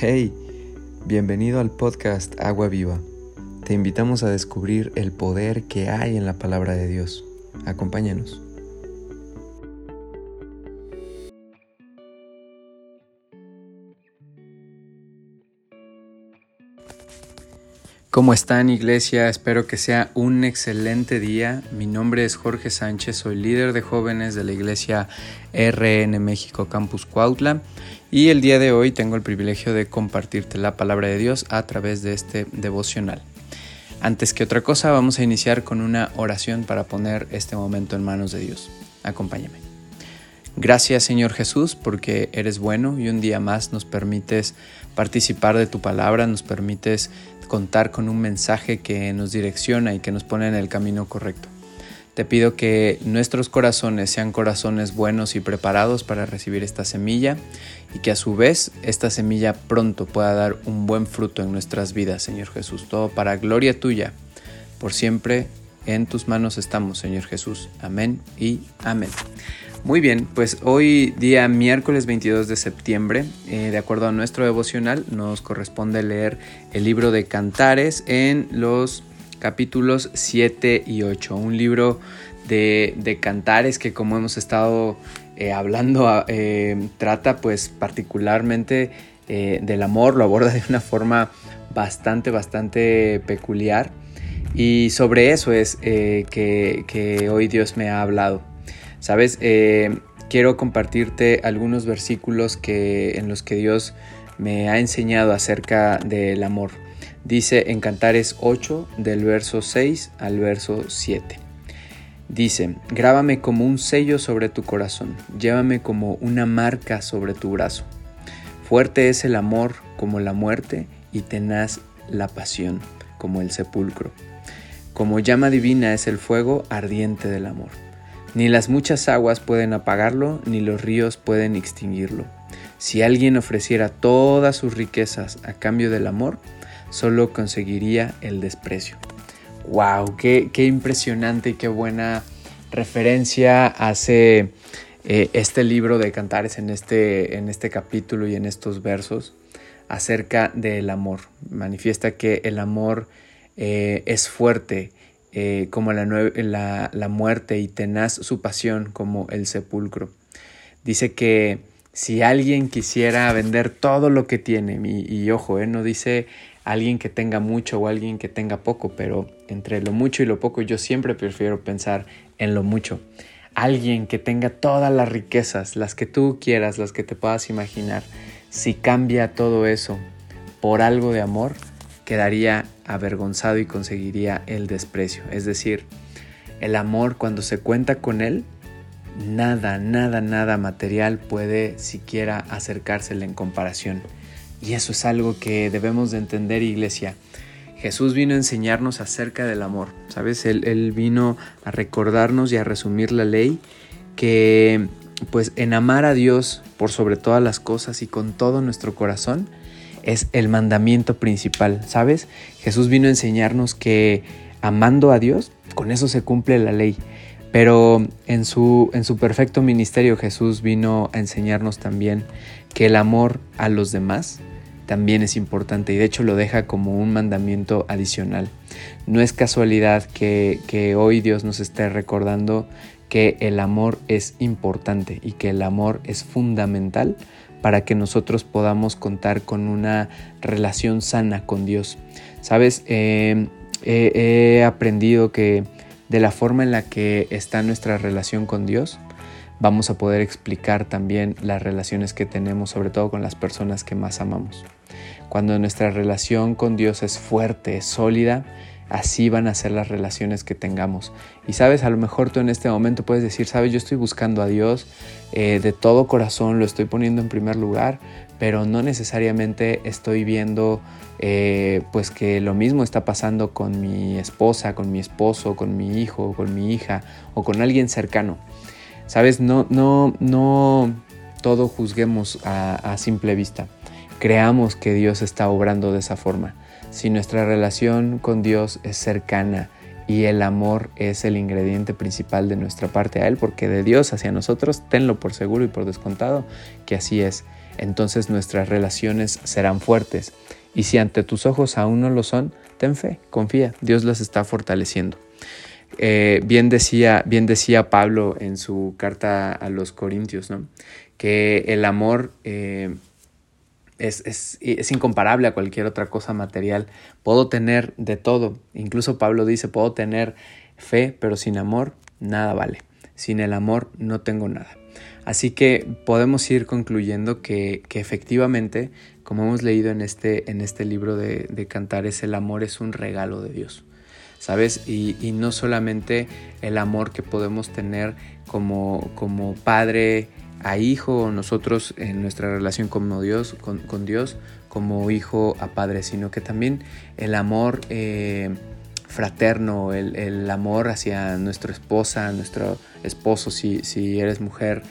Hey, bienvenido al podcast Agua Viva. Te invitamos a descubrir el poder que hay en la palabra de Dios. Acompáñanos. ¿Cómo están iglesia? Espero que sea un excelente día. Mi nombre es Jorge Sánchez, soy líder de jóvenes de la iglesia RN México Campus Cuautla y el día de hoy tengo el privilegio de compartirte la palabra de Dios a través de este devocional. Antes que otra cosa vamos a iniciar con una oración para poner este momento en manos de Dios. Acompáñame. Gracias Señor Jesús porque eres bueno y un día más nos permites participar de tu palabra, nos permites contar con un mensaje que nos direcciona y que nos pone en el camino correcto. Te pido que nuestros corazones sean corazones buenos y preparados para recibir esta semilla y que a su vez esta semilla pronto pueda dar un buen fruto en nuestras vidas, Señor Jesús. Todo para gloria tuya. Por siempre en tus manos estamos, Señor Jesús. Amén y amén. Muy bien, pues hoy día miércoles 22 de septiembre, eh, de acuerdo a nuestro devocional, nos corresponde leer el libro de Cantares en los capítulos 7 y 8, un libro de, cantares que como hemos estado eh, hablando eh, trata pues particularmente del amor, lo aborda de una forma bastante, bastante peculiar y sobre eso es que hoy Dios me ha hablado. Sabes, eh, quiero compartirte algunos versículos que, en los que Dios me ha enseñado acerca del amor. Dice en Cantares 8 del verso 6 al verso 7. Dice, grábame como un sello sobre tu corazón, llévame como una marca sobre tu brazo. Fuerte es el amor como la muerte y tenaz la pasión como el sepulcro. Como llama divina es el fuego ardiente del amor. Ni las muchas aguas pueden apagarlo, ni los ríos pueden extinguirlo. Si alguien ofreciera todas sus riquezas a cambio del amor, solo conseguiría el desprecio. ¡Wow! ¡Qué, impresionante y qué buena referencia hace eh, este libro de Cantares en este, en este capítulo y en estos versos acerca del amor. Manifiesta que el amor eh, es fuerte, eh, como la, la, muerte y tenaz su pasión como el sepulcro. Dice que si alguien quisiera vender todo lo que tiene, y, ojo, eh, no dice alguien que tenga mucho o alguien que tenga poco, pero entre lo mucho y lo poco yo siempre prefiero pensar en lo mucho. Alguien que tenga todas las riquezas, las que tú quieras, las que te puedas imaginar, si cambia todo eso por algo de amor, quedaría avergonzado y conseguiría el desprecio. Es decir, el amor cuando se cuenta con él, nada, nada, nada material puede siquiera acercársele en comparación. Y eso es algo que debemos de entender, iglesia. Jesús vino a enseñarnos acerca del amor, ¿sabes? Él, vino a recordarnos y a resumir la ley que pues en amar a Dios por sobre todas las cosas y con todo nuestro corazón es el mandamiento principal, ¿sabes? Jesús vino a enseñarnos que amando a Dios, con eso se cumple la ley. Pero en su, en su perfecto ministerio Jesús vino a enseñarnos también que el amor a los demás también es importante y de hecho lo deja como un mandamiento adicional. No es casualidad que, que hoy Dios nos esté recordando que el amor es importante y que el amor es fundamental para que nosotros podamos contar con una relación sana con Dios. Sabes, eh, he aprendido que de la forma en la que está nuestra relación con Dios, vamos a poder explicar también las relaciones que tenemos, sobre todo con las personas que más amamos. Cuando nuestra relación con Dios es fuerte, es sólida, así van a ser las relaciones que tengamos. Y sabes, a lo mejor tú en este momento puedes decir, sabes, yo estoy buscando a Dios eh, de todo corazón, lo estoy poniendo en primer lugar, pero no necesariamente estoy viendo eh, pues que lo mismo está pasando con mi esposa, con mi esposo, con mi hijo, con mi hija o con alguien cercano. Sabes, no, no, no todo juzguemos a simple vista. Creamos que Dios está obrando de esa forma si nuestra relación con Dios es cercana y el amor es el ingrediente principal de nuestra parte a Él, porque de Dios hacia nosotros, tenlo por seguro y por descontado que así es. Entonces nuestras relaciones serán fuertes. Y si ante tus ojos aún no lo son, ten fe, confía, Dios las está fortaleciendo. Eh, bien, decía, bien decía Pablo en su carta a los Corintios, ¿no? que el amor eh, es, es, incomparable a cualquier otra cosa material. Puedo tener de todo. Incluso Pablo dice, puedo tener fe, pero sin amor nada vale. Sin el amor no tengo nada. Así que podemos ir concluyendo que, que efectivamente, como hemos leído en este, en este libro de, de, Cantares, el amor es un regalo de Dios. ¿Sabes? Y, y no solamente el amor que podemos tener como, como padre, a hijo, nosotros en nuestra relación con Dios, con, Dios como hijo a padre, sino que también el amor eh, fraterno, el, amor hacia nuestra esposa, nuestro esposo, si, si eres mujer,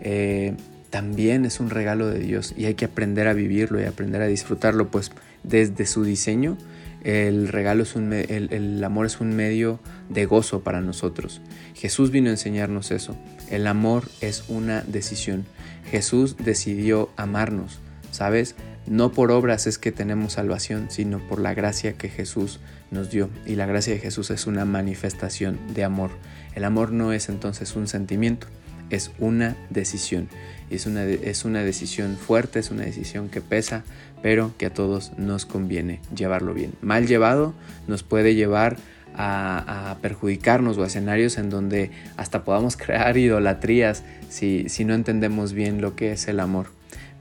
eh, también es un regalo de Dios y hay que aprender a vivirlo y aprender a disfrutarlo, pues desde su diseño el regalo es un, el, amor es un medio de gozo para nosotros. Jesús vino a enseñarnos eso. El amor es una decisión. Jesús decidió amarnos, ¿sabes? No por obras es que tenemos salvación, sino por la gracia que Jesús nos dio. Y la gracia de Jesús es una manifestación de amor. El amor no es entonces un sentimiento, es una decisión. Es una, es una decisión fuerte, es una decisión que pesa, pero que a todos nos conviene llevarlo bien. Mal llevado nos puede llevar a, perjudicarnos o a escenarios en donde hasta podamos crear idolatrías si, si no entendemos bien lo que es el amor.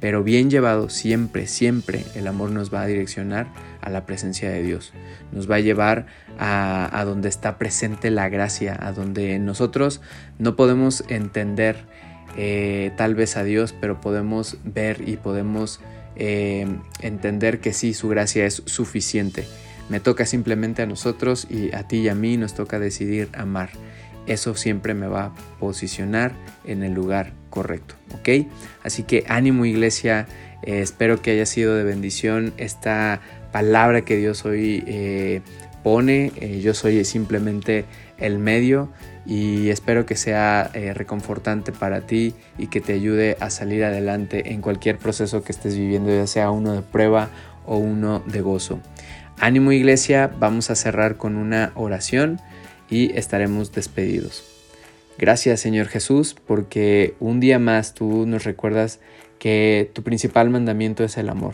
Pero bien llevado, siempre, siempre el amor nos va a direccionar a la presencia de Dios. Nos va a llevar a, a donde está presente la gracia, a donde nosotros no podemos entender eh, tal vez a Dios, pero podemos ver y podemos eh, entender que sí, su gracia es suficiente. Me toca simplemente a nosotros y a ti y a mí nos toca decidir amar. Eso siempre me va a posicionar en el lugar correcto, ¿ok? Así que ánimo iglesia, eh, espero que haya sido de bendición esta palabra que Dios hoy pone. yo soy simplemente el medio y espero que sea eh, reconfortante para ti y que te ayude a salir adelante en cualquier proceso que estés viviendo, ya sea uno de prueba o uno de gozo. Ánimo iglesia, vamos a cerrar con una oración y estaremos despedidos. Gracias Señor Jesús porque un día más tú nos recuerdas que tu principal mandamiento es el amor.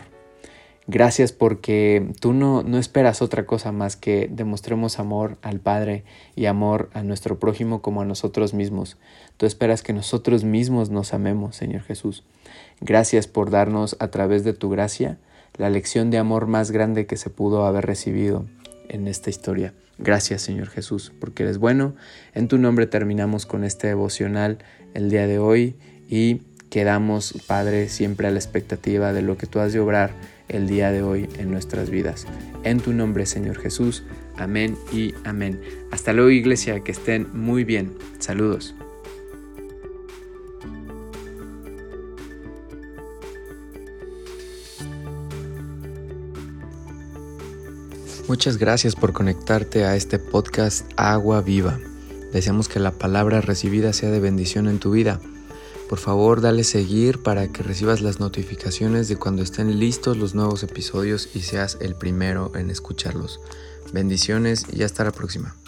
Gracias porque tú no, no esperas otra cosa más que demostremos amor al Padre y amor a nuestro prójimo como a nosotros mismos. Tú esperas que nosotros mismos nos amemos, Señor Jesús. Gracias por darnos a través de tu gracia la lección de amor más grande que se pudo haber recibido en esta historia. Gracias Señor Jesús, porque eres bueno. En tu nombre terminamos con este devocional el día de hoy y quedamos, Padre, siempre a la expectativa de lo que tú has de obrar el día de hoy en nuestras vidas. En tu nombre, Señor Jesús. Amén y amén. Hasta luego, iglesia, que estén muy bien. Saludos. Muchas gracias por conectarte a este podcast Agua Viva. Deseamos que la palabra recibida sea de bendición en tu vida. Por favor, dale seguir para que recibas las notificaciones de cuando estén listos los nuevos episodios y seas el primero en escucharlos. Bendiciones y hasta la próxima.